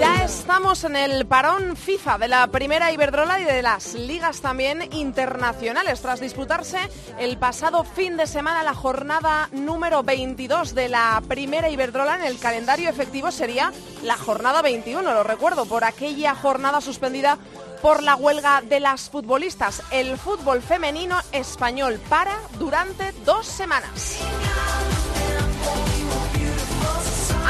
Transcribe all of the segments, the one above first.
Ya estamos en el parón FIFA de la primera Iberdrola y de las ligas también internacionales tras disputarse el pasado fin de semana la jornada número 22 de la primera Iberdrola en el calendario efectivo sería la jornada 21, lo recuerdo, por aquella jornada suspendida por la huelga de las futbolistas. El fútbol femenino español para durante dos semanas.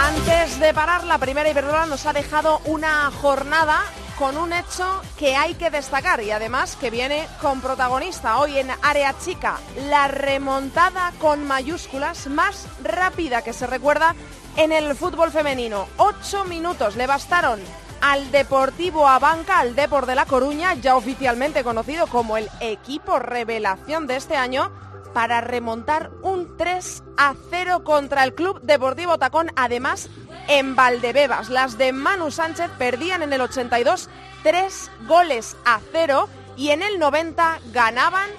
Antes de parar, la primera Iberdrola nos ha dejado una jornada con un hecho que hay que destacar y además que viene con protagonista hoy en Área Chica, la remontada con mayúsculas más rápida que se recuerda en el fútbol femenino. Ocho minutos le bastaron al Deportivo Abanca, al Depor de La Coruña, ya oficialmente conocido como el equipo revelación de este año, para remontar un 3 a 0 contra el Club Deportivo Tacón, además en Valdebebas. Las de Manu Sánchez perdían en el 82 3 goles a 0 y en el 90 ganaban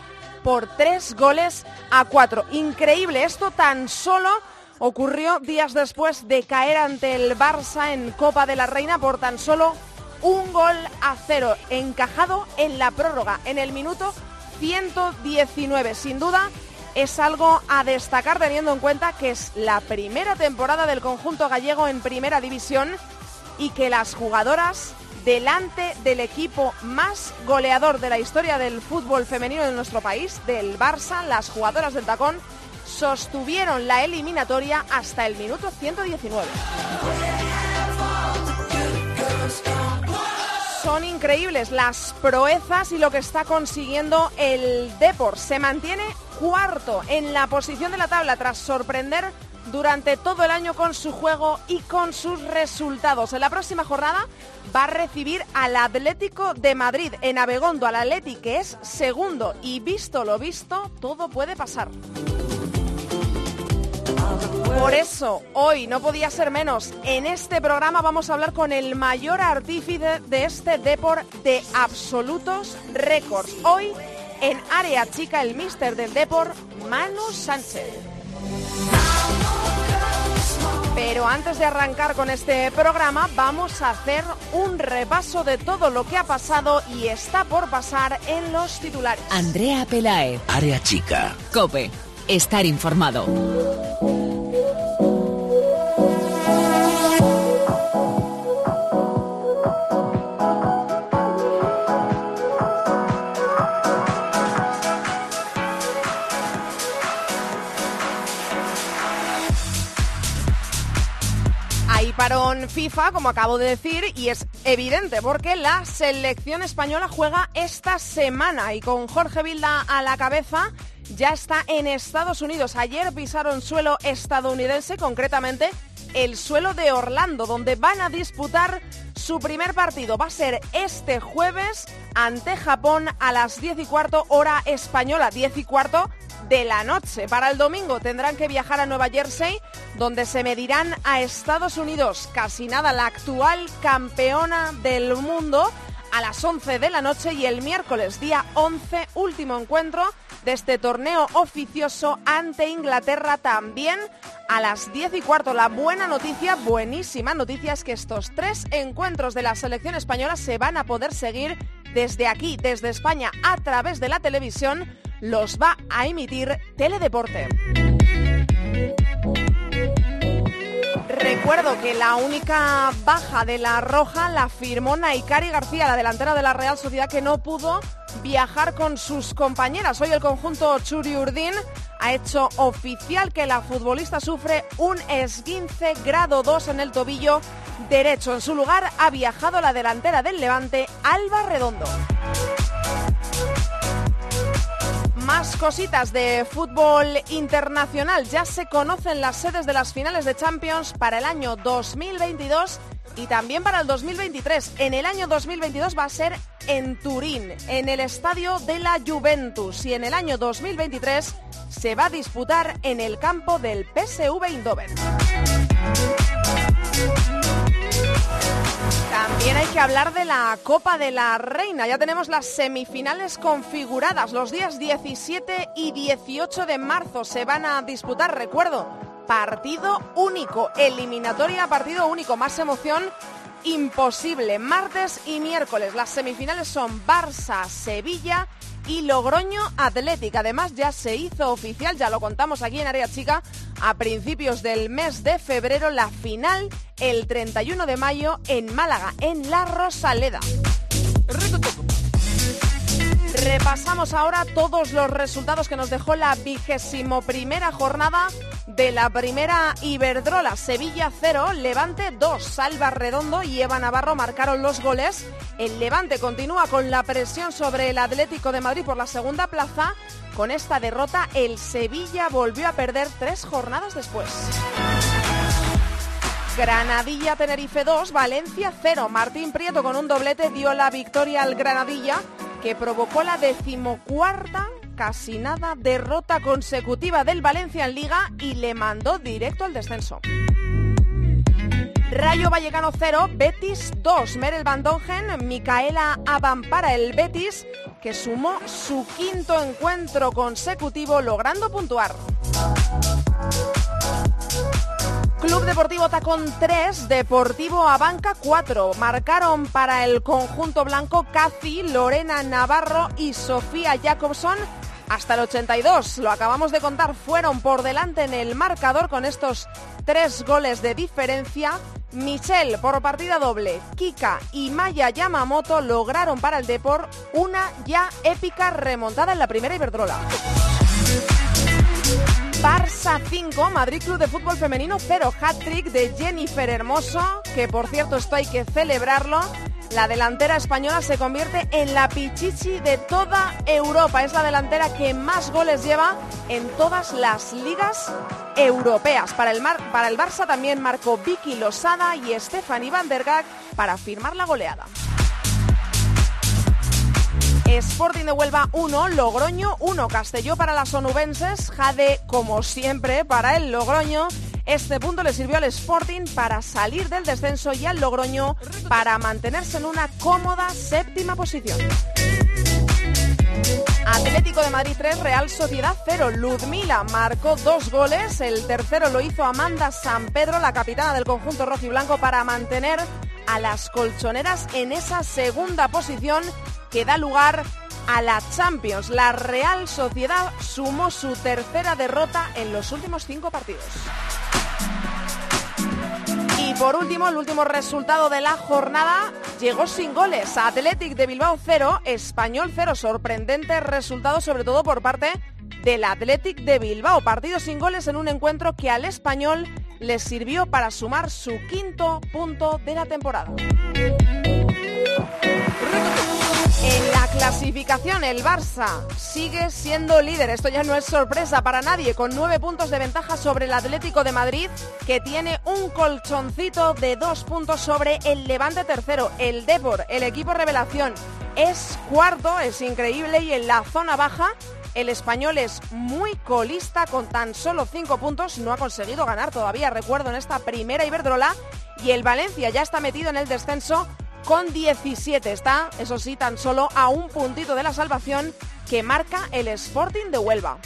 por 3 goles a 4. Increíble, esto tan solo ocurrió días después de caer ante el Barça en Copa de la Reina por tan solo un gol a cero, encajado en la prórroga, en el minuto 119. Sin duda, es algo a destacar teniendo en cuenta que es la primera temporada del conjunto gallego en primera división y que las jugadoras delante del equipo más goleador de la historia del fútbol femenino de nuestro país, del Barça, las jugadoras del tacón, sostuvieron la eliminatoria hasta el minuto 119. Son increíbles las proezas y lo que está consiguiendo el Depor. Se mantiene cuarto en la posición de la tabla tras sorprender durante todo el año con su juego y con sus resultados. En la próxima jornada va a recibir al Atlético de Madrid en Abegondo, al Atleti que es segundo y visto lo visto, todo puede pasar. Por eso, hoy no podía ser menos. En este programa vamos a hablar con el mayor artífice de este deporte de absolutos récords. Hoy, en Área Chica, el mister del deporte, Manu Sánchez. Pero antes de arrancar con este programa, vamos a hacer un repaso de todo lo que ha pasado y está por pasar en los titulares. Andrea Pelaez. Área chica. Cope. Estar informado. FIFA, como acabo de decir, y es evidente porque la selección española juega esta semana y con Jorge Vilda a la cabeza ya está en Estados Unidos. Ayer pisaron suelo estadounidense, concretamente el suelo de Orlando, donde van a disputar su primer partido. Va a ser este jueves ante Japón a las 10 y cuarto hora española, 10 y cuarto de la noche. Para el domingo tendrán que viajar a Nueva Jersey, donde se medirán a Estados Unidos, casi nada la actual campeona del mundo, a las 11 de la noche y el miércoles día 11, último encuentro de este torneo oficioso ante Inglaterra también a las 10 y cuarto. La buena noticia, buenísima noticia es que estos tres encuentros de la selección española se van a poder seguir desde aquí, desde España, a través de la televisión. Los va a emitir Teledeporte. Recuerdo que la única baja de la Roja la firmó Naikari García, la delantera de la Real Sociedad, que no pudo viajar con sus compañeras. Hoy el conjunto Churi Urdin ha hecho oficial que la futbolista sufre un esguince grado 2 en el tobillo derecho. En su lugar ha viajado la delantera del Levante, Alba Redondo. Más cositas de fútbol internacional. Ya se conocen las sedes de las finales de Champions para el año 2022 y también para el 2023. En el año 2022 va a ser en Turín, en el estadio de la Juventus y en el año 2023 se va a disputar en el campo del PSV Eindhoven. También hay que hablar de la Copa de la Reina. Ya tenemos las semifinales configuradas. Los días 17 y 18 de marzo se van a disputar, recuerdo, partido único, eliminatoria partido único. Más emoción imposible. Martes y miércoles las semifinales son Barça, Sevilla y Logroño Atlética. Además ya se hizo oficial, ya lo contamos aquí en Área Chica, a principios del mes de febrero la final el 31 de mayo en Málaga, en La Rosaleda. Repasamos ahora todos los resultados que nos dejó la vigésimo primera jornada de la primera Iberdrola. Sevilla 0, Levante 2. Salva Redondo y Eva Navarro marcaron los goles. El Levante continúa con la presión sobre el Atlético de Madrid por la segunda plaza. Con esta derrota, el Sevilla volvió a perder tres jornadas después. Granadilla Tenerife 2, Valencia 0. Martín Prieto con un doblete dio la victoria al Granadilla que provocó la decimocuarta casi nada derrota consecutiva del Valencia en Liga y le mandó directo al descenso. Rayo Vallecano 0, Betis 2. Merel Van Dongen, Micaela Aban para el Betis, que sumó su quinto encuentro consecutivo logrando puntuar. Club Deportivo Tacón 3, Deportivo Abanca 4. Marcaron para el conjunto blanco Casi, Lorena Navarro y Sofía Jacobson hasta el 82. Lo acabamos de contar, fueron por delante en el marcador con estos tres goles de diferencia. Michelle por partida doble, Kika y Maya Yamamoto lograron para el Deport una ya épica remontada en la primera Iberdrola. Barça 5, Madrid Club de Fútbol Femenino 0, hat-trick de Jennifer Hermoso, que por cierto esto hay que celebrarlo. La delantera española se convierte en la pichichi de toda Europa. Es la delantera que más goles lleva en todas las ligas europeas. Para el, para el Barça también marcó Vicky Losada y Stephanie Van der Gag para firmar la goleada. Sporting de Huelva 1, Logroño 1, Castelló para las onubenses, Jade como siempre para el Logroño. Este punto le sirvió al Sporting para salir del descenso y al Logroño para mantenerse en una cómoda séptima posición. Atlético de Madrid 3, Real Sociedad 0. Ludmila marcó dos goles. El tercero lo hizo Amanda San Pedro, la capitana del conjunto rojiblanco, para mantener a las colchoneras en esa segunda posición que da lugar a la Champions. La Real Sociedad sumó su tercera derrota en los últimos cinco partidos. Y por último, el último resultado de la jornada llegó sin goles. Athletic de Bilbao 0, Español 0. Sorprendente resultado sobre todo por parte del Athletic de Bilbao. Partido sin goles en un encuentro que al español le sirvió para sumar su quinto punto de la temporada. En la clasificación, el Barça sigue siendo líder. Esto ya no es sorpresa para nadie, con nueve puntos de ventaja sobre el Atlético de Madrid, que tiene un colchoncito de dos puntos sobre el Levante tercero. El Depor, el equipo revelación, es cuarto, es increíble, y en la zona baja el español es muy colista con tan solo cinco puntos, no ha conseguido ganar todavía, recuerdo, en esta primera Iberdrola. Y el Valencia ya está metido en el descenso con 17. Está, eso sí, tan solo a un puntito de la salvación que marca el Sporting de Huelva.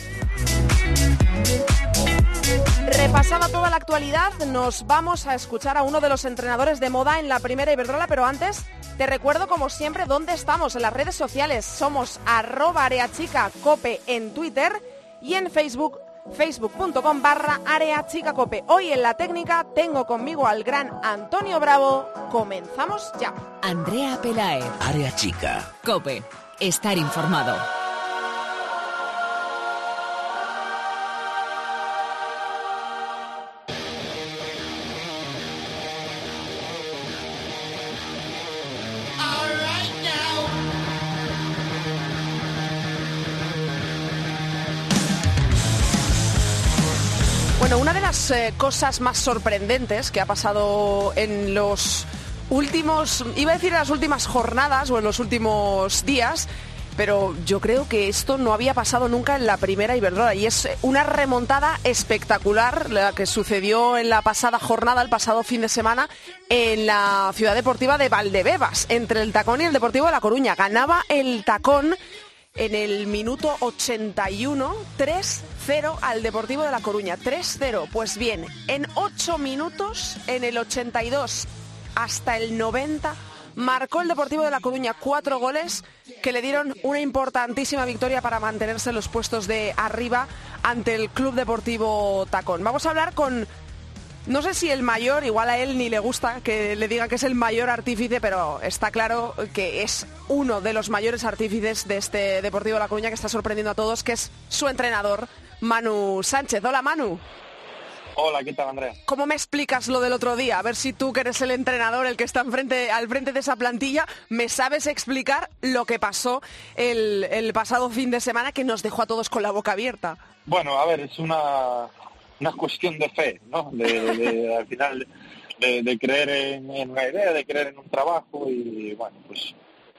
Repasada toda la actualidad, nos vamos a escuchar a uno de los entrenadores de moda en la primera Iberdrola, pero antes te recuerdo como siempre dónde estamos en las redes sociales. Somos arroba cope en Twitter y en Facebook facebook.com barra área chica cope. Hoy en la técnica tengo conmigo al gran Antonio Bravo. Comenzamos ya. Andrea Pelae. Área chica. Cope. Estar informado. Eh, cosas más sorprendentes que ha pasado en los últimos, iba a decir en las últimas jornadas o en los últimos días, pero yo creo que esto no había pasado nunca en la primera Iberdrola y es una remontada espectacular la que sucedió en la pasada jornada, el pasado fin de semana, en la ciudad deportiva de Valdebebas, entre el Tacón y el Deportivo de La Coruña. Ganaba el Tacón en el minuto 81, 3-0 al Deportivo de La Coruña. 3-0. Pues bien, en 8 minutos, en el 82 hasta el 90, marcó el Deportivo de La Coruña cuatro goles que le dieron una importantísima victoria para mantenerse en los puestos de arriba ante el Club Deportivo Tacón. Vamos a hablar con, no sé si el mayor, igual a él ni le gusta que le diga que es el mayor artífice, pero está claro que es uno de los mayores artífices de este Deportivo de La Coruña que está sorprendiendo a todos, que es su entrenador, Manu Sánchez. Hola Manu. Hola, ¿qué tal, Andrea? ¿Cómo me explicas lo del otro día? A ver si tú, que eres el entrenador, el que está enfrente, al frente de esa plantilla, me sabes explicar lo que pasó el, pasado fin de semana que nos dejó a todos con la boca abierta. Bueno, a ver, es una, una cuestión de fe, ¿no? De, al final, de, creer en, una idea, de creer en un trabajo y, bueno, pues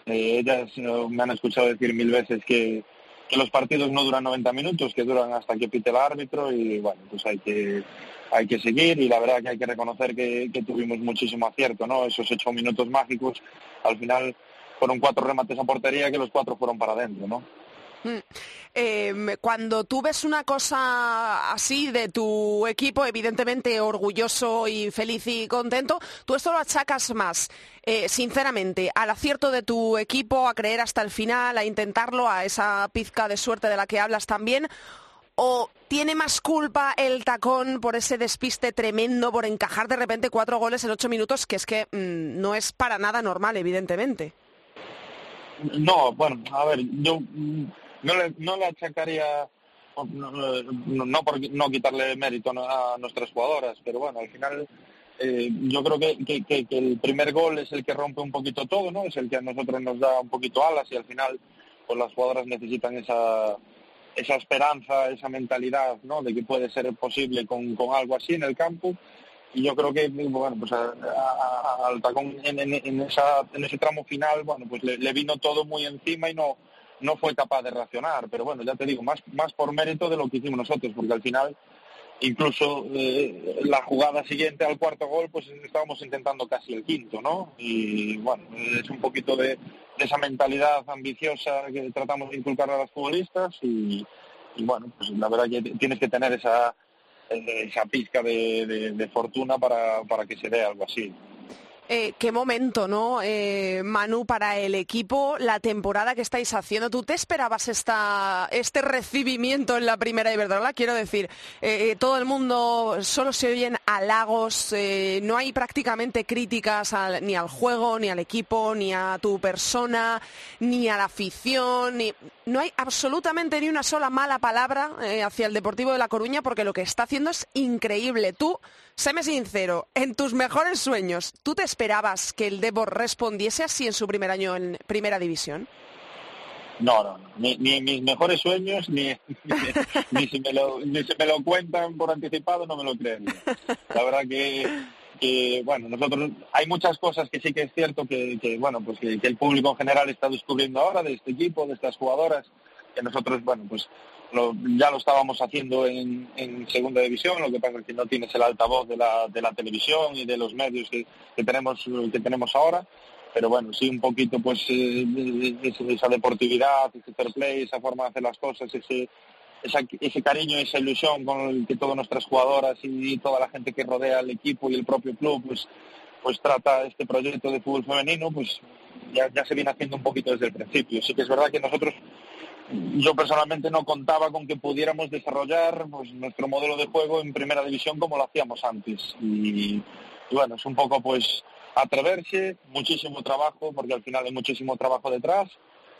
eh, ellas me han escuchado decir mil veces que, que los partidos no duran 90 minutos, que duran hasta que pite el árbitro y bueno, pues hay que hay que seguir y la verdad que hay que reconocer que, tuvimos muchísimo acierto, ¿no? Esos ocho minutos mágicos, al final fueron cuatro remates a portería que los cuatro fueron para adentro, ¿no? Mm. Em, cuando tú ves una cosa así de tu equipo, evidentemente orgulloso y feliz y contento, ¿tú esto lo achacas más, eh, sinceramente, al acierto de tu equipo, a creer hasta el final, a intentarlo, a esa pizca de suerte de la que hablas también? ¿O tiene más culpa el tacón por ese despiste tremendo, por encajar de repente cuatro goles en ocho minutos, que es que mm, no es para nada normal, evidentemente? No, bueno, a ver, yo no le, no le achacaría, no, por no quitarle mérito a nuestras jugadoras, pero bueno, al final eh, yo creo que, que, el primer gol es el que rompe un poquito todo, ¿no? Es el que a nosotros nos da un poquito alas y al final pues las jugadoras necesitan esa esa esperanza, esa mentalidad, ¿no? De que puede ser posible con, con algo así en el campo y yo creo que bueno pues al tacón en, ese tramo final bueno pues le, vino todo muy encima y no no fue capaz de reaccionar. Pero bueno, ya te digo, más, más por mérito de lo que hicimos nosotros, porque al final, incluso eh, la jugada siguiente al cuarto gol, pues estábamos intentando casi el quinto, ¿no? Y bueno, es un poquito de, esa mentalidad ambiciosa que tratamos de inculcar a los futbolistas y, bueno, pues la verdad que tienes que tener esa esa pizca de, de fortuna para, para que se dé algo así. Eh, qué momento, ¿no, eh, Manu, para el equipo, la temporada que estáis haciendo. ¿Tú te esperabas esta, este recibimiento en la primera Iberdrola? Quiero decir, eh, todo el mundo solo se oyen halagos, no hay prácticamente críticas ni al juego, ni al equipo, ni a tu persona, ni a la afición, ni... no hay absolutamente ni una sola mala palabra hacia el Deportivo de La Coruña porque lo que está haciendo es increíble. Tú Séme sincero, en tus mejores sueños, ¿tú te esperabas que el Debor respondiese así en su primer año en Primera División? No, no, Ni, mis mejores sueños, ni, ni, si me lo, ni si me lo cuentan por anticipado, no me lo creen. La verdad que, bueno, nosotros hay muchas cosas que sí que es cierto que, bueno, pues que, el público en general está descubriendo ahora de este equipo, de estas jugadoras, que nosotros, bueno, pues ya lo estábamos haciendo en, segunda división, lo que pasa es que no tienes el altavoz de la, televisión y de los medios que, tenemos que tenemos ahora, pero bueno, sí un poquito pues eh, esa deportividad, ese fair play, esa forma de hacer las cosas, ese ese cariño, esa ilusión con el que todas nuestras jugadoras y toda la gente que rodea al equipo y el propio club pues pues trata este proyecto de fútbol femenino, pues ya, ya se viene haciendo un poquito desde el principio. Sí que es verdad que nosotros yo personalmente no contaba con que pudiéramos desarrollar pues, nuestro modelo de juego en primera división como lo hacíamos antes. Y, bueno, es un poco pues atreverse, muchísimo trabajo, porque al final hay muchísimo trabajo detrás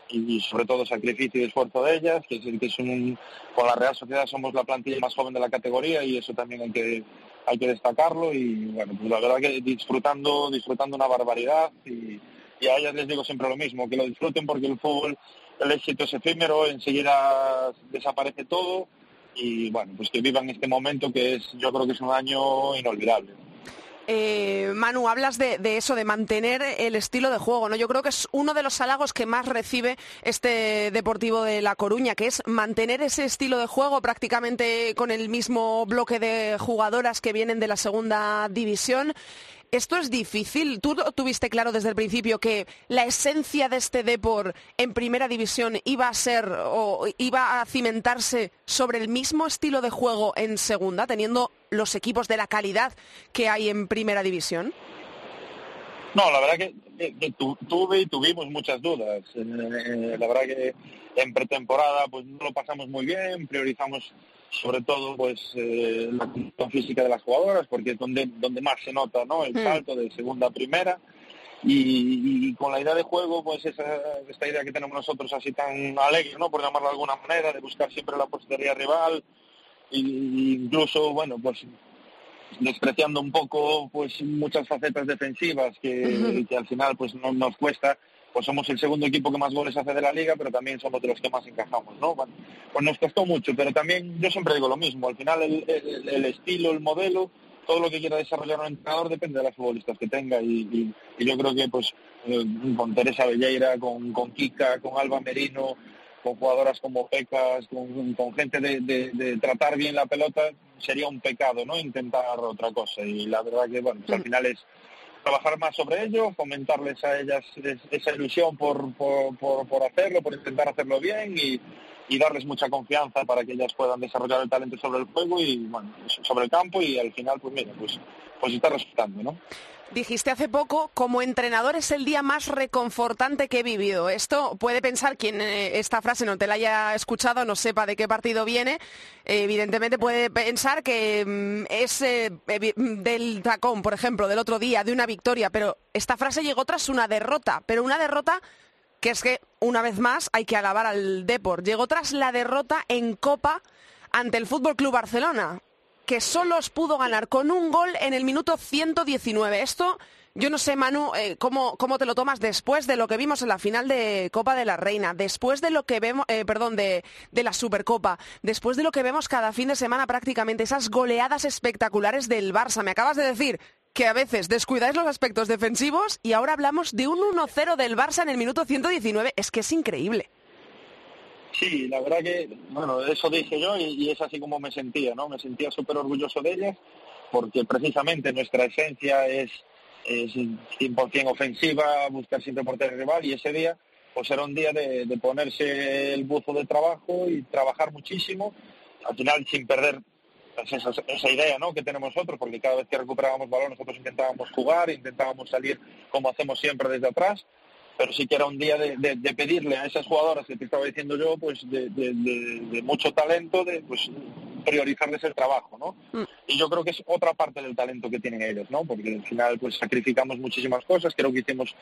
y sobre todo sacrificio y esfuerzo de ellas, que es, que es un, con la Real Sociedad somos la plantilla más joven de la categoría y eso también hay que, hay que destacarlo y bueno, pues la verdad que disfrutando, disfrutando una barbaridad y, y a ellas les digo siempre lo mismo, que lo disfruten porque el fútbol el éxito es efímero, enseguida desaparece todo y bueno, pues que vivan este momento que es, yo creo que es un año inolvidable. Eh, Manu, hablas de, eso, de mantener el estilo de juego, ¿no? Yo creo que es uno de los halagos que más recibe este Deportivo de La Coruña, que es mantener ese estilo de juego prácticamente con el mismo bloque de jugadoras que vienen de la segunda división. Esto es difícil. ¿Tú tuviste claro desde el principio que la esencia de este Depor en primera división iba a ser o iba a cimentarse sobre el mismo estilo de juego en segunda, teniendo los equipos de la calidad que hay en primera división? No, la verdad que, tuve y tuvimos muchas dudas. Eh, la verdad que en pretemporada pues no lo pasamos muy bien, priorizamos sobre todo pues eh, la condición física de las jugadoras porque es donde donde más se nota no el hmm. salto de segunda a primera. Y, con la idea de juego pues esa, esta idea que tenemos nosotros así tan alegre no por llamarlo de alguna manera de buscar siempre la postería rival e incluso bueno pues despreciando un poco pues muchas facetas defensivas que, que al final pues no nos cuesta pues somos el segundo equipo que más goles hace de la liga, pero también somos de los que más encajamos, ¿no? pues nos costó mucho, pero también yo siempre digo lo mismo, al final el, estilo, el modelo, todo lo que quiera desarrollar un entrenador depende de las futbolistas que tenga y, yo creo que pues eh, con Teresa Belleira, con, con Kika, con Alba Merino, con jugadoras como Pecas, con, gente de, tratar bien la pelota, sería un pecado, ¿no? Intentar otra cosa. Y la verdad que, bueno, pues al mm. final es, trabajar más sobre ello, fomentarles a ellas esa ilusión por, por, hacerlo, por intentar hacerlo bien y, darles mucha confianza para que ellas puedan desarrollar el talento sobre el juego y bueno, sobre el campo y al final pues mira, pues, pues está resultando, ¿no? Dijiste hace poco, como entrenador es el día más reconfortante que he vivido. Esto puede pensar quien eh, esta frase no te la haya escuchado, no sepa de qué partido viene. evidentemente puede pensar que mm, es eh, del tacón, por ejemplo, del otro día, de una victoria. Pero esta frase llegó tras una derrota, pero una derrota que es que, una vez más, hay que alabar al Deport. Llegó tras la derrota en Copa ante el Fútbol Club Barcelona que solo os pudo ganar con un gol en el minuto 119. Esto, yo no sé, Manu, eh, cómo, cómo, te lo tomas después de lo que vimos en la final de Copa de la Reina, después de lo que vemos, eh, perdón, de, de la Supercopa, después de lo que vemos cada fin de semana prácticamente, esas goleadas espectaculares del Barça. Me acabas de decir que a veces descuidáis los aspectos defensivos y ahora hablamos de un 1-0 del Barça en el minuto 119. Es que es increíble. Sí, la verdad que, bueno, eso dije yo y, es así como me sentía, ¿no? Me sentía súper orgulloso de ellas porque precisamente nuestra esencia es, es 100% ofensiva, buscar siempre portería rival y ese día pues era un día de, ponerse el buzo de trabajo y trabajar muchísimo, al final sin perder pues, esa, idea ¿no? que tenemos nosotros, porque cada vez que recuperábamos balón nosotros intentábamos jugar, intentábamos salir como hacemos siempre desde atrás pero sí que era un día de, pedirle a esas jugadoras que te estaba diciendo yo, pues de, mucho talento, de pues priorizarles el trabajo, ¿no? Mm. Y yo creo que es otra parte del talento que tienen ellos, ¿no? Porque al final pues sacrificamos muchísimas cosas, creo que hicimos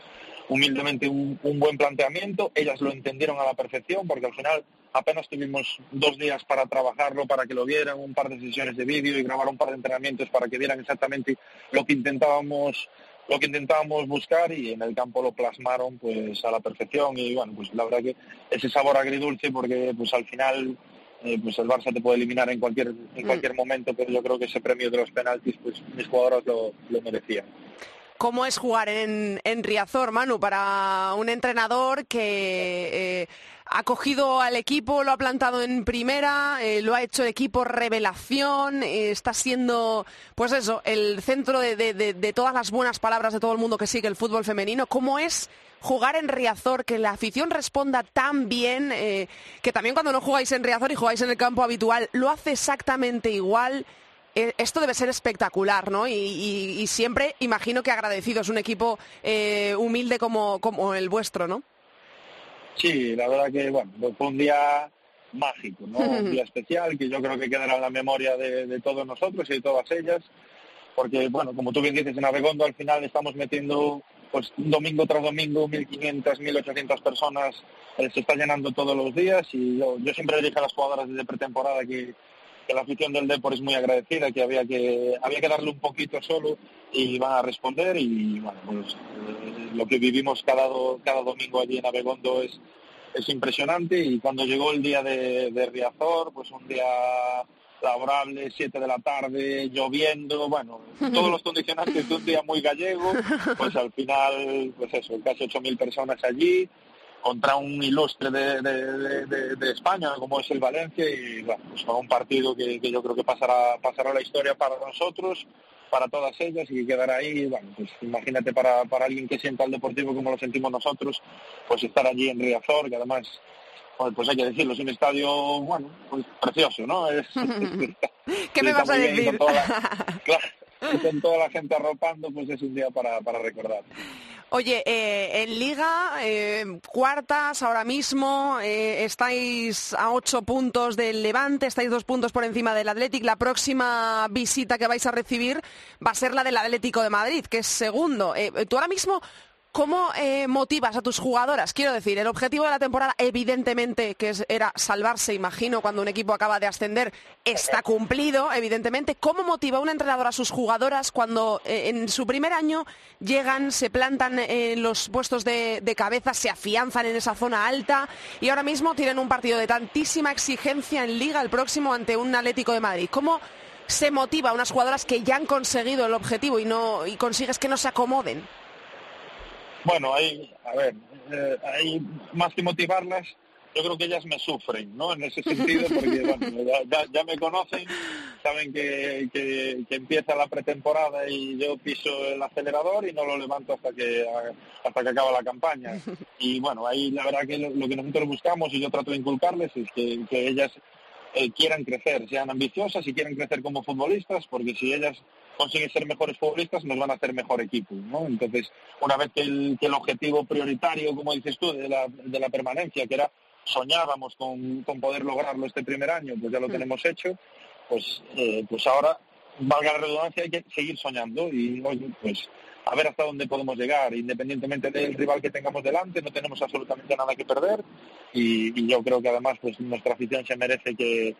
humildemente un, buen planteamiento, ellas lo entendieron a la perfección, porque al final apenas tuvimos dos días para trabajarlo, para que lo vieran, un par de sesiones de vídeo y grabar un par de entrenamientos para que vieran exactamente lo que intentábamos lo que intentábamos buscar y en el campo lo plasmaron pues a la perfección y bueno pues la verdad que ese sabor agridulce porque pues al final eh, pues el Barça te puede eliminar en cualquier en mm. cualquier momento pero yo creo que ese premio de los penaltis pues mis jugadores lo, lo merecían ¿Cómo es jugar en, en Riazor, Manu, para un entrenador que eh, ha cogido al equipo, lo ha plantado en primera, eh, lo ha hecho equipo revelación, eh, está siendo, pues eso, el centro de, todas las buenas palabras de todo el mundo que sigue el fútbol femenino? ¿Cómo es jugar en Riazor, que la afición responda tan bien, que también cuando no jugáis en Riazor y jugáis en el campo habitual, lo hace exactamente igual? Eh, esto debe ser espectacular, ¿no? Y, siempre imagino que agradecido, es un equipo eh, humilde como, como el vuestro, ¿no? Sí, la verdad que, bueno, fue un día mágico, ¿no? Un día especial que yo creo que quedará en la memoria de, todos nosotros y de todas ellas, porque, bueno, como tú bien dices, en Abegondo al final estamos metiendo, pues, domingo tras domingo, 1.500, 1.800 personas, eh, se está llenando todos los días y yo, yo siempre dije a las jugadoras desde pretemporada que que la afición del Depor es muy agradecida, que había que había que darle un poquito solo y van a responder y bueno, pues eh, lo que vivimos cada, cada domingo allí en Abegondo es, es impresionante y cuando llegó el día de, Riazor, pues un día laborable, 7 de la tarde, lloviendo, bueno, todos los condicionantes de un día muy gallego, pues al final, pues eso, casi 8.000 personas allí, contra un ilustre de, de, España como es el Valencia y bueno, pues un partido que, yo creo que pasará, pasará la historia para nosotros, para todas ellas y quedará ahí, bueno, pues imagínate para, para alguien que sienta el deportivo como lo sentimos nosotros, pues estar allí en Riazor, que además pues hay que decirlo, es un estadio, bueno, pues precioso, ¿no? Es, ¿Qué me vas a decir? Con toda, claro, con toda la gente arropando, pues es un día para, para recordar. Oye, eh, en Liga, eh, cuartas ahora mismo, eh, estáis a ocho puntos del Levante, estáis dos puntos por encima del Athletic. La próxima visita que vais a recibir va a ser la del Atlético de Madrid, que es segundo. tú ahora mismo, ¿Cómo eh, motivas a tus jugadoras? Quiero decir, el objetivo de la temporada, evidentemente, que era salvarse, imagino, cuando un equipo acaba de ascender, está cumplido, evidentemente. ¿Cómo motiva un entrenador a sus jugadoras cuando eh, en su primer año llegan, se plantan en los puestos de, cabeza, se afianzan en esa zona alta y ahora mismo tienen un partido de tantísima exigencia en Liga el próximo ante un Atlético de Madrid? ¿Cómo se motiva a unas jugadoras que ya han conseguido el objetivo y, no, y consigues que no se acomoden? Bueno, hay, a ver, eh, hay más que motivarlas, yo creo que ellas me sufren, ¿no? En ese sentido, porque bueno, ya, me conocen, saben que, que, empieza la pretemporada y yo piso el acelerador y no lo levanto hasta que hasta que acaba la campaña. Y bueno, ahí la verdad que lo, que nosotros buscamos y yo trato de inculcarles es que, que ellas eh, quieran crecer, sean ambiciosas y quieran crecer como futbolistas, porque si ellas consiguen ser mejores futbolistas, nos van a hacer mejor equipo, ¿no? Entonces, una vez que el, que el objetivo prioritario, como dices tú, de la, de la permanencia, que era soñábamos con, con, poder lograrlo este primer año, pues ya lo mm. tenemos hecho, pues, eh, pues ahora, valga la redundancia, hay que seguir soñando y pues a ver hasta dónde podemos llegar, independientemente del rival que tengamos delante, no tenemos absolutamente nada que perder y, yo creo que además pues nuestra afición se merece que,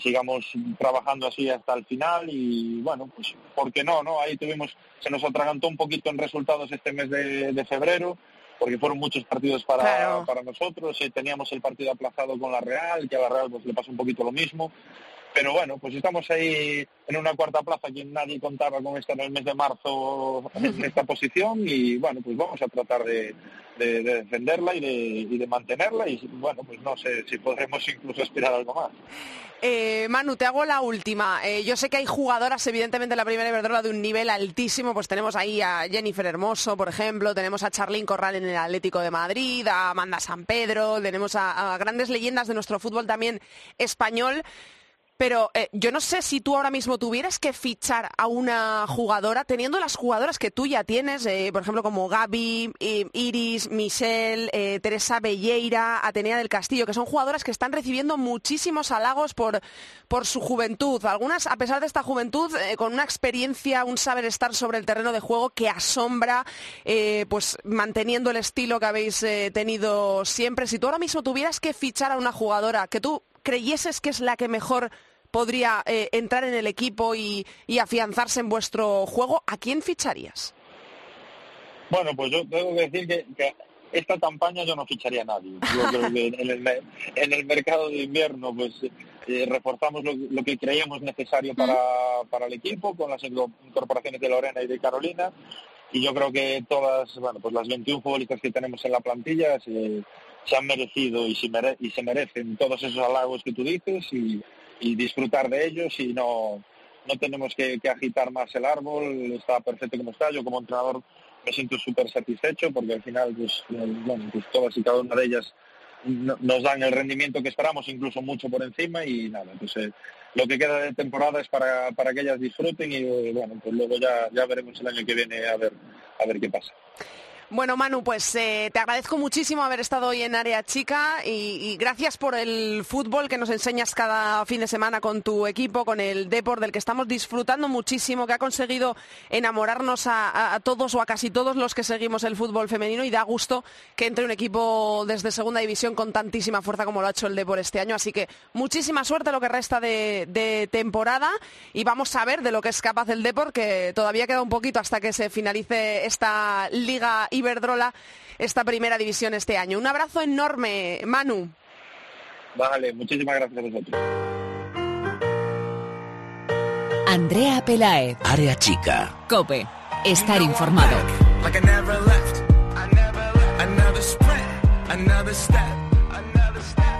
sigamos trabajando así hasta el final y bueno, pues ¿por qué no? no? Ahí tuvimos, se nos atragantó un poquito en resultados este mes de, febrero, porque fueron muchos partidos para, para nosotros, y teníamos el partido aplazado con la Real, que a la Real pues le pasó un poquito lo mismo, pero bueno, pues estamos ahí en una cuarta plaza, que nadie contaba con estar en el mes de marzo en esta posición y bueno, pues vamos a tratar de, defenderla y de, y de, mantenerla y bueno, pues no sé si podremos incluso aspirar algo más. Eh, Manu, te hago la última. Eh, yo sé que hay jugadoras, evidentemente, en la primera Iberdrola de un nivel altísimo. Pues tenemos ahí a Jennifer Hermoso, por ejemplo, tenemos a Charlín Corral en el Atlético de Madrid, a Amanda San Pedro, tenemos a grandes leyendas de nuestro fútbol también español. Pero eh, yo no sé si tú ahora mismo tuvieras que fichar a una jugadora, teniendo las jugadoras que tú ya tienes, eh, por ejemplo, como Gaby, eh, Iris, Michelle, Teresa Belleira, Atenea del Castillo, que son jugadoras que están recibiendo muchísimos halagos por, por su juventud. Algunas, a pesar de esta juventud, con una experiencia, un saber estar sobre el terreno de juego que asombra, pues manteniendo el estilo que habéis tenido siempre. Si tú ahora mismo tuvieras que fichar a una jugadora que tú creyeses que es la que mejor podría eh, entrar en el equipo y, afianzarse en vuestro juego, ¿a quién ficharías? Bueno, pues yo tengo que decir que, esta campaña yo no ficharía a nadie. Yo creo que en el, mercado de invierno pues eh, reforzamos lo, que creíamos necesario para, para el equipo con las incorporaciones de Lorena y de Carolina y yo creo que todas, bueno, pues las 21 futbolistas que tenemos en la plantilla se, han merecido y se, merecen todos esos halagos que tú dices y, disfrutar de ellos y no, no tenemos que, agitar más el árbol, está perfecto como está. Yo como entrenador me siento súper satisfecho porque al final pues, bueno, pues todas y cada una de ellas nos dan el rendimiento que esperamos, incluso mucho por encima y nada, pues eh, lo que queda de temporada es para, para que ellas disfruten y bueno, pues luego ya, ya veremos el año que viene a ver, a ver qué pasa. Bueno, Manu, pues eh, te agradezco muchísimo haber estado hoy en Área Chica y, gracias por el fútbol que nos enseñas cada fin de semana con tu equipo, con el Deport, del que estamos disfrutando muchísimo, que ha conseguido enamorarnos a, todos o a casi todos los que seguimos el fútbol femenino y da gusto que entre un equipo desde segunda división con tantísima fuerza como lo ha hecho el Deport este año. Así que muchísima suerte lo que resta de, de temporada y vamos a ver de lo que es capaz el Deport, que todavía queda un poquito hasta que se finalice esta liga Iberdrola esta primera división este año. Un abrazo enorme, Manu. Vale, muchísimas gracias a vosotros. Andrea Pelaez. Área chica. Cope. Estar informado. Like I never left. Another sprint, another step,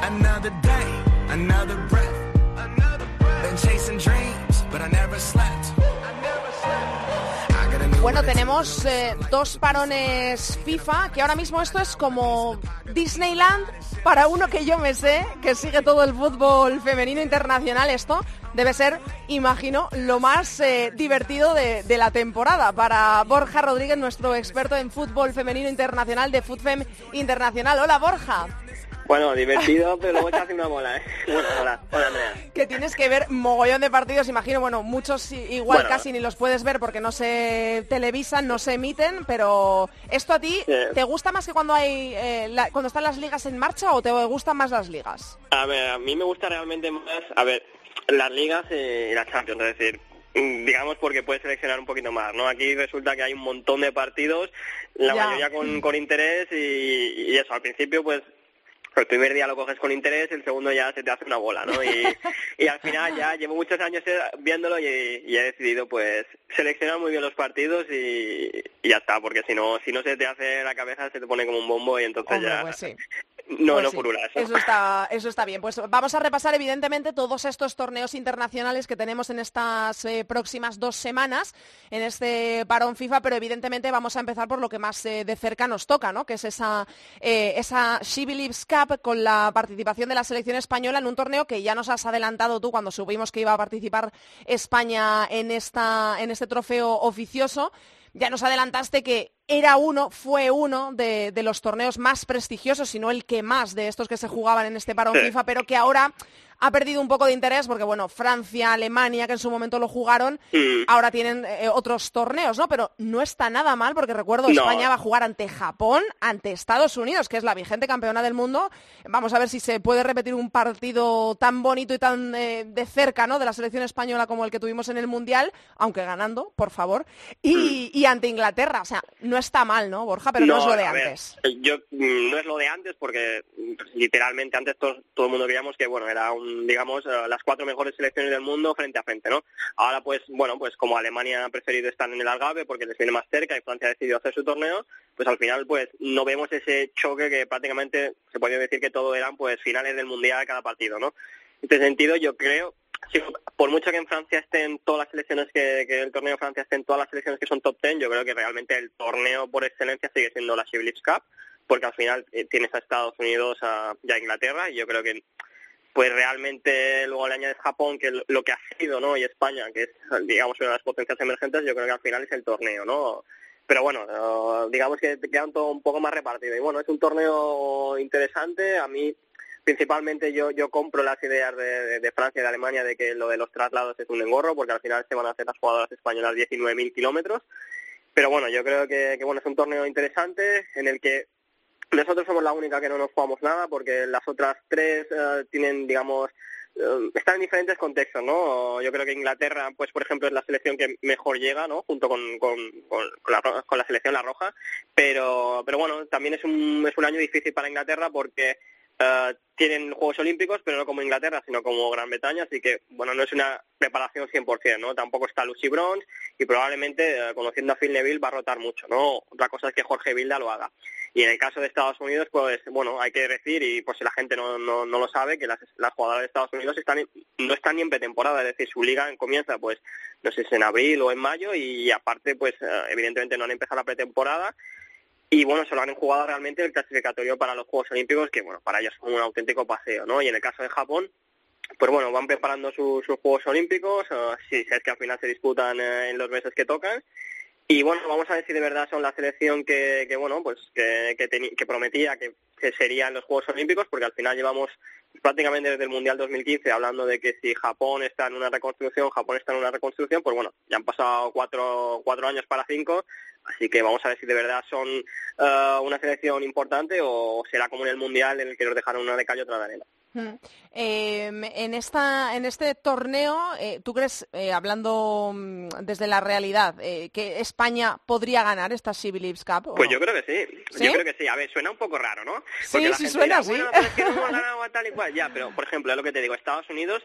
another day, another breath. Been chasing dreams, but I never slept. Bueno, tenemos eh, dos parones FIFA, que ahora mismo esto es como Disneyland para uno que yo me sé, que sigue todo el fútbol femenino internacional. Esto debe ser, imagino, lo más eh, divertido de, de la temporada. Para Borja Rodríguez, nuestro experto en fútbol femenino internacional de FUTFEM Internacional. Hola, Borja. Bueno, divertido, pero luego hace una bola, ¿eh? Bueno, hola, hola Andrea. que tienes que ver mogollón de partidos, imagino, bueno, muchos igual Bueno. casi ni los puedes ver porque no se televisan, no se emiten, pero ¿esto a ti Eh. te gusta más que cuando hay eh, la- cuando están las ligas en marcha o te gustan más las ligas? A ver, a mí me gusta realmente más, a ver, las ligas y la Champions, es decir, mm, digamos porque puedes seleccionar un poquito más, ¿no? Aquí resulta que hay un montón de partidos, la Ya. mayoría con, con interés y, y eso, al principio pues el primer día lo coges con interés, el segundo ya se te hace una bola, ¿no? Y, y al final ya llevo muchos años eh, viéndolo y, y he decidido pues seleccionar muy bien los partidos y, y ya está, porque si no si no se te hace la cabeza se te pone como un bombo y entonces Hombre, ya pues sí. No, Pues no sí, eso. Eso está, eso está bien. Pues vamos a repasar, evidentemente, todos estos torneos internacionales que tenemos en estas eh, próximas dos semanas, en este parón FIFA, pero evidentemente vamos a empezar por lo que más eh, de cerca nos toca, ¿no? Que es esa, eh, esa She Believes Cup con la participación de la selección española en un torneo que ya nos has adelantado tú cuando supimos que iba a participar España en, esta, en este trofeo oficioso. Ya nos adelantaste que era uno, fue uno de, de los torneos más prestigiosos, si no el que más de estos que se jugaban en este parón Sí. FIFA, pero que ahora ha perdido un poco de interés porque, bueno, Francia, Alemania, que en su momento lo jugaron, Mm. ahora tienen eh, otros torneos, ¿no? Pero no está nada mal porque recuerdo, No. España va a jugar ante Japón, ante Estados Unidos, que es la vigente campeona del mundo. Vamos a ver si se puede repetir un partido tan bonito y tan eh, de cerca, ¿no? De la selección española como el que tuvimos en el Mundial, aunque ganando, por favor. Y, y ante Inglaterra, o sea, no está mal, ¿no, Borja? Pero no, es lo de ver, antes. yo mm, no es lo de antes porque mm, literalmente antes todo, todo el mundo creíamos que bueno era un digamos eh, las cuatro mejores selecciones del mundo frente a frente, ¿no? Ahora pues bueno pues como Alemania ha preferido estar en el Algarve porque les viene más cerca y Francia ha decidido hacer su torneo, pues al final pues no vemos ese choque que prácticamente se podría decir que todo eran pues finales del mundial cada partido, ¿no? En este sentido yo creo Sí, por mucho que en Francia estén todas las selecciones que, que el torneo de Francia estén todas las selecciones que son top ten, yo creo que realmente el torneo por excelencia sigue siendo la Chevrolet Cup, porque al final eh, tienes a Estados Unidos y a Inglaterra, y yo creo que pues realmente luego le añades Japón, que lo- que ha sido, ¿no? Y España, que es, digamos, una de las potencias emergentes, yo creo que al final es el torneo, ¿no? Pero bueno, eh, digamos que te quedan todo un poco más repartido. Y bueno, es un torneo interesante. A mí, principalmente, yo yo compro las ideas de, de- de Francia y de Alemania de que lo de los traslados es un engorro, porque al final se van a hacer las jugadoras españolas 19.000 kilómetros. Pero bueno, yo creo que, que bueno es un torneo interesante en el que nosotros somos la única que no nos jugamos nada porque las otras tres eh, tienen, digamos, eh, están en diferentes contextos, ¿no? Yo creo que Inglaterra, pues por ejemplo, es la selección que mejor llega, ¿no? Junto con, con, con, con la, con la selección La Roja. Pero, pero bueno, también es un, es un año difícil para Inglaterra porque eh, tienen Juegos Olímpicos, pero no como Inglaterra, sino como Gran Bretaña, así que, bueno, no es una preparación 100%, ¿no? Tampoco está Lucy Bronze y probablemente, eh, conociendo a Phil Neville, va a rotar mucho, ¿no? Otra cosa es que Jorge Vilda lo haga. Y en el caso de Estados Unidos, pues, bueno, hay que decir, y pues si la gente no, no, no lo sabe, que las, las jugadoras de Estados Unidos están no están ni en pretemporada, es decir, su liga comienza, pues, no sé en abril o en mayo, y aparte, pues, eh, evidentemente no han empezado la pretemporada, y bueno, solo han jugado realmente el clasificatorio para los Juegos Olímpicos, que bueno, para ellos es un auténtico paseo, ¿no? Y en el caso de Japón, pues bueno, van preparando su- sus Juegos Olímpicos, eh, si es que al final se disputan eh, en los meses que tocan, y bueno, vamos a ver si de verdad son la selección que, que bueno, pues que, que, que prometía que, que serían los Juegos Olímpicos, porque al final llevamos prácticamente desde el Mundial 2015 hablando de que si Japón está en una reconstrucción, Japón está en una reconstrucción, pues bueno, ya han pasado cuatro, cuatro años para cinco, así que vamos a ver si de verdad son eh, una selección importante o será como en el Mundial en el que nos dejaron una de calle otra de arena. Mm. Eh, en esta en este torneo, eh, ¿tú crees, eh, hablando mm, desde la realidad, eh, que España podría ganar esta Sea Cup? Pues no? yo creo que sí. ¿Sí? Yo creo que sí. A ver, suena un poco raro, ¿no? Sí, la sí gente suena, dirá, sí. Bueno, pero es que no hemos ganado a tal y cual. Ya, pero por ejemplo, es lo que te digo, Estados Unidos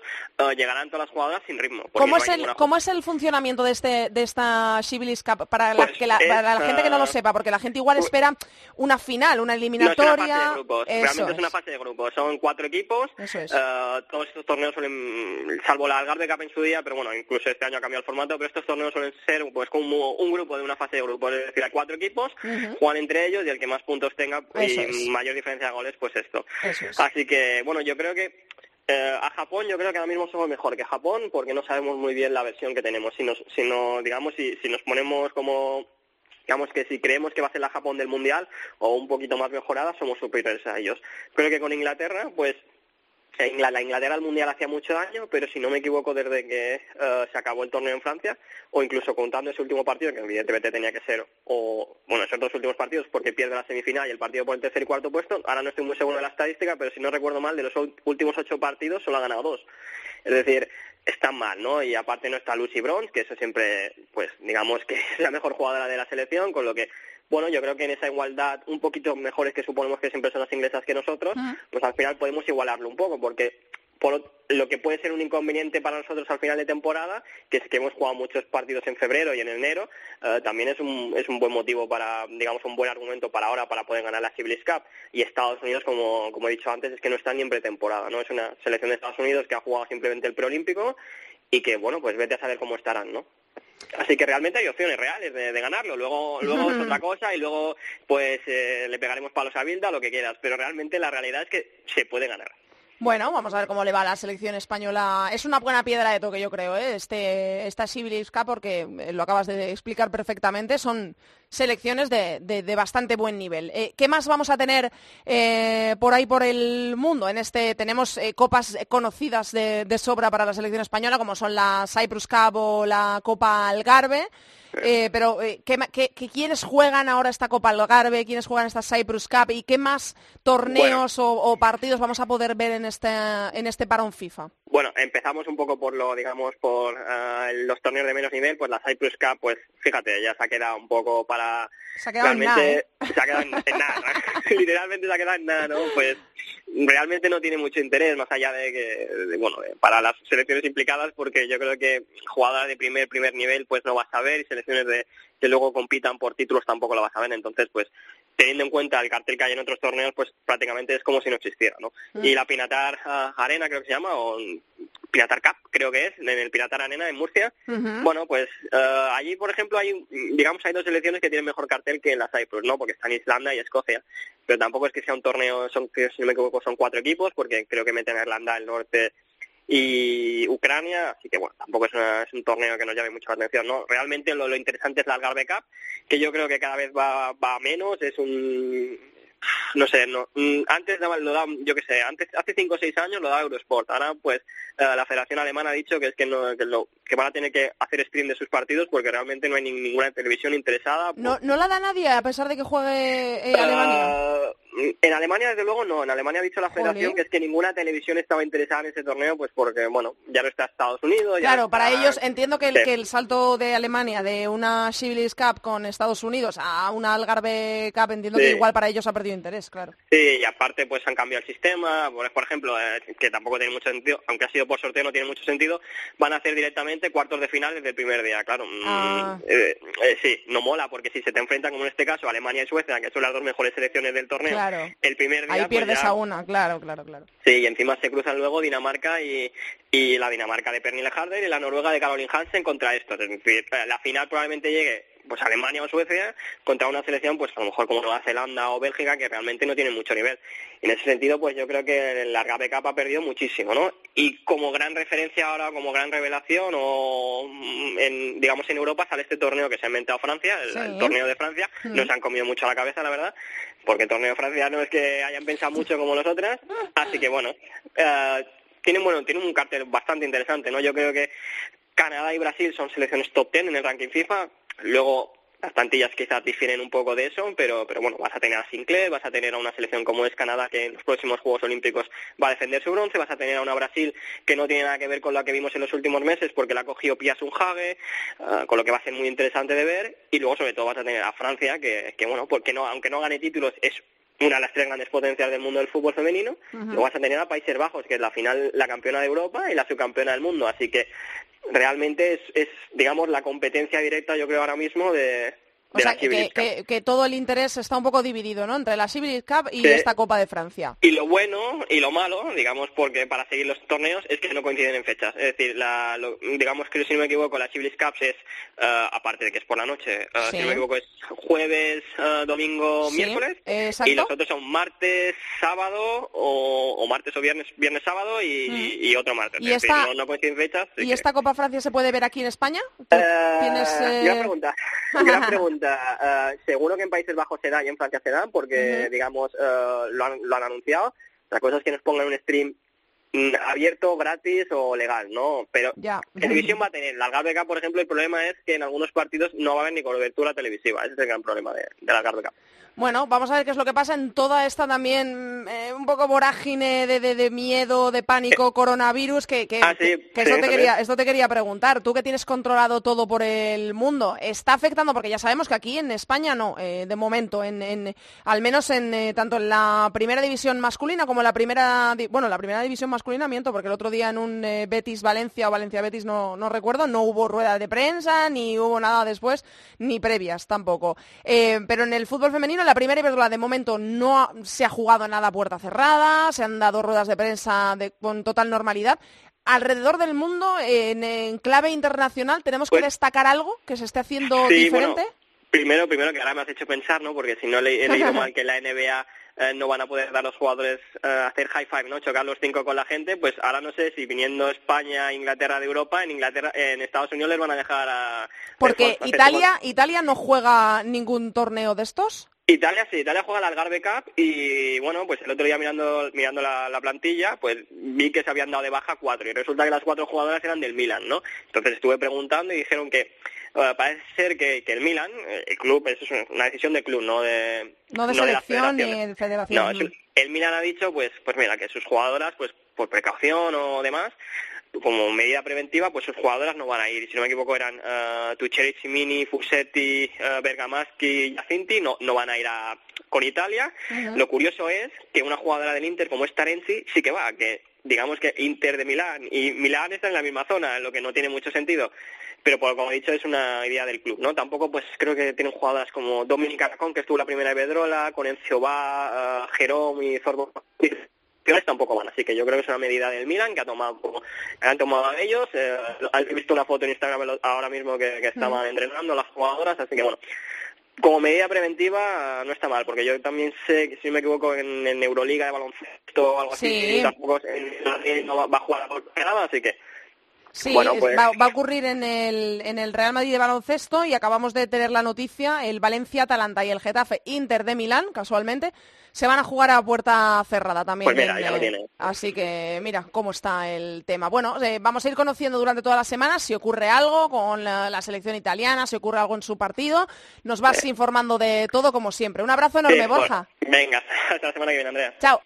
llegarán todas las jugadoras sin ritmo. ¿Cómo no es, el, ninguna ¿Cómo es el funcionamiento de, este, de esta Shibilis Cup para la, Pues que la, es, para la gente que no lo sepa? Porque la gente igual espera una final, una No, es una eliminatoria. fase de grupos. Eso Realmente es una fase de grupos. Son cuatro equipos. Eso es. Eh, todos estos torneos suelen, salvo la Algarve Cup en su día, pero bueno, incluso este año ha cambiado el formato, pero estos torneos suelen ser pues como un grupo de una fase de grupos. Es decir, hay cuatro equipos, juegan entre ellos y el que más puntos tenga y es. mayor diferencia de goles, pues esto. Eso es. Así que, bueno, yo creo que eh, a Japón yo creo que ahora mismo somos mejor que Japón porque no sabemos muy bien la versión que tenemos. Si nos, si no, digamos, si, si nos ponemos como digamos que si creemos que va a ser la Japón del Mundial o un poquito más mejorada, somos superiores a ellos. Creo que con Inglaterra, pues la Inglaterra al Mundial hacía mucho daño, pero si no me equivoco desde que eh, se acabó el torneo en Francia, o incluso contando ese último partido, que evidentemente tenía que ser, o bueno, esos dos últimos partidos porque pierde la semifinal y el partido por el tercer y cuarto puesto, ahora no estoy muy seguro de la estadística, pero si no recuerdo mal, de los últimos ocho partidos solo ha ganado dos. Es decir, están mal, ¿no? Y aparte no está Lucy Bronze, que eso siempre, pues digamos que es la mejor jugadora de la selección, con lo que, bueno, yo creo que en esa igualdad un poquito mejores que suponemos que siempre son las inglesas que nosotros, pues al final podemos igualarlo un poco, porque por lo que puede ser un inconveniente para nosotros al final de temporada, que es que hemos jugado muchos partidos en febrero y en enero, eh, también es un, es un buen motivo para, digamos, un buen argumento para ahora para poder ganar la Civilis Cup. Y Estados Unidos, como, como he dicho antes, es que no está ni en pretemporada, ¿no? Es una selección de Estados Unidos que ha jugado simplemente el preolímpico y que, bueno, pues vete a saber cómo estarán, ¿no? Así que realmente hay opciones reales de, de ganarlo. Luego, luego es otra cosa y luego pues eh, le pegaremos palos a Bilda, lo que quieras. Pero realmente la realidad es que se puede ganar. Bueno, vamos a ver cómo le va a la selección española. Es una buena piedra de toque, yo creo, ¿eh? este, esta Civilis Cup, porque eh, lo acabas de explicar perfectamente. Son selecciones de, de- de bastante buen nivel. Eh, ¿Qué más vamos a tener eh, por ahí por el mundo? En este tenemos eh, copas conocidas de, de sobra para la selección española, como son la Cyprus Cup o la Copa Algarve. Pero, ¿qué, ma- qué- qué- ¿quiénes juegan ahora esta Copa Algarve? ¿Quiénes juegan esta Cyprus Cup? ¿Y qué más torneos o, o partidos vamos a poder ver en este, en este parón FIFA? Bueno, empezamos un poco por lo, digamos, por ah, los torneos de menos nivel, pues la Cyprus Cup, pues fíjate, ya se ha quedado un poco para... Se ha quedado en nada, realmente ¿eh? se ha quedado en, en nada, literalmente se ha quedado en nada, ¿no? Pues realmente no tiene mucho interés, más allá de que, de, bueno, para las selecciones implicadas, porque yo creo que jugadoras de primer, primer nivel, pues no vas a ver, y selecciones de que luego compitan por títulos tampoco lo vas a ver, entonces, pues, teniendo en cuenta el cartel que hay en otros torneos, pues prácticamente es como si no existiera, ¿no? Y la Pinatar ah, Arena, creo que se llama, o Pinatar Cup, creo que es, en el Pinatar Arena en Murcia. Bueno, pues eh, allí, por ejemplo, hay, digamos, hay dos selecciones que tienen mejor cartel que en la Cyprus, ¿no? Porque están Islanda y Escocia. Pero tampoco es que sea un torneo, son, si no me equivoco, son cuatro equipos, porque creo que meten a Irlanda del Norte y Ucrania, así que bueno, tampoco es, una- es un torneo que nos llame mucho la atención, ¿no? Realmente lo, lo interesante es la Algarve Cup, que yo creo que cada vez va, va menos, es un no sé, no, mm, antes daba- lo daba, yo qué sé, antes hace cinco o seis años lo daba Eurosport, ahora pues eh, la Federación Alemana ha dicho que es que no, que, lo- que van a tener que hacer stream de sus partidos porque realmente no hay ni- ninguna televisión interesada. No, no la da nadie, a pesar de que juegue eh, Alemania. Ah, en Alemania, desde luego, no. En Alemania ha dicho la federación que es que ninguna televisión estaba interesada en ese torneo, pues porque, bueno, ya no está Estados Unidos. ya Claro, está- para ellos entiendo que el, Sí. que el salto de Alemania de una Civilis Cup con Estados Unidos a una Algarve Cup entiendo que igual para ellos ha perdido interés, claro. Sí, y aparte pues han cambiado el sistema, por, ejemplo, eh, que tampoco tiene mucho sentido, aunque ha sido por sorteo no tiene mucho sentido, van a hacer directamente cuartos de final desde el primer día, claro. mm, Ah. eh, eh, sí, no mola, porque si se te enfrentan, como en este caso, Alemania y Suecia, que son las dos mejores selecciones del torneo, Claro. el primer día... Ahí pues, pierdes ya- a una, claro, claro, claro. Sí, y encima se cruzan luego Dinamarca y, y la Dinamarca de Pernille Harder y la Noruega de Caroline Hansen contra estos. Es decir, la final probablemente llegue pues Alemania o Suecia contra una selección pues a lo mejor como Nueva Zelanda o Bélgica que realmente no tienen mucho nivel. Y en ese sentido pues yo creo que la Gabe Cup ha perdido muchísimo, ¿no? Y como gran referencia ahora, como gran revelación o mm, en, digamos en Europa sale este torneo que se ha inventado Francia, el, Sí. el torneo de Francia, nos han comido mucho la cabeza la verdad, porque el torneo de Francia no es que hayan pensado mucho como nosotras, así que bueno, eh, tienen bueno, tienen un cartel bastante interesante, ¿no? Yo creo que Canadá y Brasil son selecciones top 10 en el ranking FIFA, luego las plantillas quizás difieren un poco de eso, pero, pero bueno, vas a tener a Sinclair, vas a tener a una selección como es Canadá que en los próximos Juegos Olímpicos va a defender su bronce, vas a tener a una Brasil que no tiene nada que ver con la que vimos en los últimos meses porque la ha cogido Pias Unhage, uh, con lo que va a ser muy interesante de ver, y luego sobre todo vas a tener a Francia que, que bueno, porque no, aunque no gane títulos es una de las tres grandes potencias del mundo del fútbol femenino, uh -huh. luego vas a tener a Países Bajos, que es la final, la campeona de Europa y la subcampeona del mundo, así que realmente es, es digamos, la competencia directa, yo creo, ahora mismo de, o sea, que, que, que, todo el interés está un poco dividido, ¿no? Entre la Civil Cup y sí. esta Copa de Francia. Y lo bueno y lo malo, digamos, porque para seguir los torneos es que no coinciden en fechas. Es decir, la, lo, digamos que si no me equivoco, la Civil Cup es, uh, aparte de que es por la noche, uh, sí. si no me equivoco, es jueves, uh, domingo, sí, miércoles. Exacto. Y los otros son martes, sábado o, o martes o viernes, viernes, sábado y, mm. y otro martes. ¿Y, esta, decir, no, no, coinciden fechas. ¿Y que... esta Copa Francia se puede ver aquí en España? ¿Tienes, eh... Gran pregunta. Gran pregunta. Uh, seguro que en Países Bajos se da y en Francia se da porque, uh -huh. digamos, uh, lo, han, lo han anunciado. La cosa es que nos pongan un stream mm, abierto, gratis o legal, ¿no? Pero ya. televisión va a tener. La Cup, por ejemplo, el problema es que en algunos partidos no va a haber ni cobertura televisiva. Ese es el gran problema de, de la Cup. Bueno, vamos a ver qué es lo que pasa en toda esta también eh, un poco vorágine de, de, de, miedo, de pánico, coronavirus, que, que, ah, sí, que sí, esto, te quería, esto te quería preguntar. Tú que tienes controlado todo por el mundo, ¿está afectando? Porque ya sabemos que aquí en España no, eh, de momento, en, en, al menos en eh, tanto en la primera división masculina como en la primera, bueno, la primera división masculina, miento, porque el otro día en un eh, Betis-Valencia o Valencia-Betis no, no recuerdo, no hubo rueda de prensa, ni hubo nada después, ni previas tampoco. Eh, pero en el fútbol femenino, la primera Iberdrola de momento no ha, se ha jugado nada a puerta cerrada, se han dado ruedas de prensa de, con total normalidad. Alrededor del mundo, en, en clave internacional, ¿tenemos pues, que destacar algo que se esté haciendo sí, diferente? Bueno, primero, primero que ahora me has hecho pensar, ¿no? Porque si no le, he leído mal que la NBA eh, no van a poder dar los jugadores eh, hacer high five, ¿no? Chocar los cinco con la gente, pues ahora no sé si viniendo España, Inglaterra de Europa, en Inglaterra, en Estados Unidos les van a dejar a porque Italia, Italia no juega ningún torneo de estos. Italia sí, Italia juega la Algarve Cup y bueno, pues el otro día mirando mirando la, la, plantilla, pues vi que se habían dado de baja cuatro y resulta que las cuatro jugadoras eran del Milan, ¿no? Entonces estuve preguntando y dijeron que parece ser que, que, el Milan, el club, eso es una decisión de club, no de no de no selección de ni de federación. No, el Milan ha dicho, pues pues mira, que sus jugadoras, pues por precaución o demás, como medida preventiva, pues sus jugadoras no van a ir. Si no me equivoco, eran uh, Tucheri, Cimini, Fusetti, uh, Bergamaschi y Jacinti, no, no van a ir a, con Italia. Uh -huh. Lo curioso es que una jugadora del Inter como es Tarenzi sí que va, que digamos que Inter de Milán y Milán está en la misma zona, lo que no tiene mucho sentido. Pero por, como he dicho es una idea del club, ¿no? Tampoco pues creo que tienen jugadoras como Dominica Racón, que estuvo la primera de Bedrola, con Encio Ba, uh, Jerome y Zorbo tampoco van, así que yo creo que es una medida del Milan que ha tomado han tomado ellos. Eh, he visto una foto en Instagram ahora mismo que, que estaban mm. entrenando las jugadoras, así que bueno, como medida preventiva no está mal, porque yo también sé que si no me equivoco en, en Euroliga de baloncesto o algo sí. así, tampoco en, no va, va a jugar por nada, así que Sí, bueno, pues... va, va, a ocurrir en el, en el Real Madrid de baloncesto y acabamos de tener la noticia, el Valencia-Atalanta y el Getafe Inter de Milán, casualmente, se van a jugar a puerta cerrada también. Pues mira, en, ya lo tiene. Así que mira cómo está el tema. Bueno, eh, vamos a ir conociendo durante toda la semana si ocurre algo con la, la, selección italiana, si ocurre algo en su partido. Nos vas informando de todo como siempre. Un abrazo enorme, sí, Borja. Pues, venga, hasta la semana que viene, Andrea. Chao.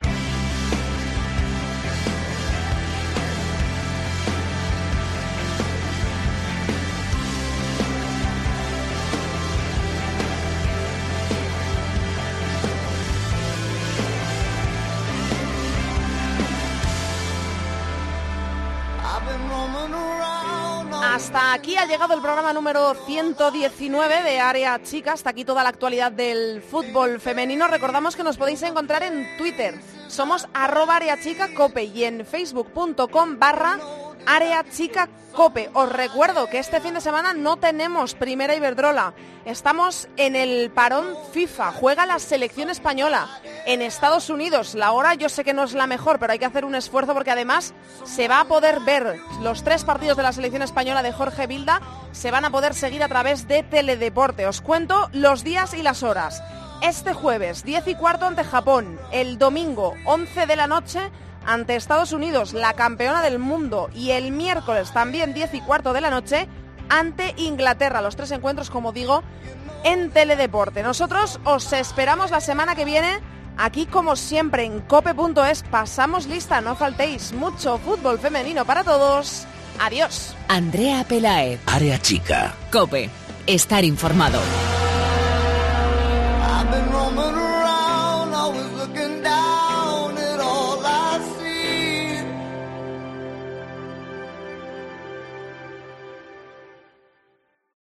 Hasta aquí ha llegado el programa número 119 de Área Chica. Hasta aquí toda la actualidad del fútbol femenino. Recordamos que nos podéis encontrar en Twitter. Somos arroba Área Chica Cope y en facebook.com barra Área Chica Cope. Os recuerdo que este fin de semana no tenemos primera Iberdrola. Estamos en el parón FIFA. Juega la selección española en Estados Unidos. La hora yo sé que no es la mejor, pero hay que hacer un esfuerzo porque además se va a poder ver los tres partidos de la selección española de Jorge Vilda. Se van a poder seguir a través de Teledeporte. Os cuento los días y las horas. Este jueves, 10 y cuarto ante Japón. El domingo, 11 de la noche ante Estados Unidos, la campeona del mundo, y el miércoles también 10 y cuarto de la noche ante Inglaterra. Los tres encuentros, como digo, en Teledeporte. Nosotros os esperamos la semana que viene. Aquí, como siempre, en cope.es pasamos lista, no faltéis. Mucho fútbol femenino para todos. Adiós. Andrea Pelaez. Área chica. Cope. Estar informado.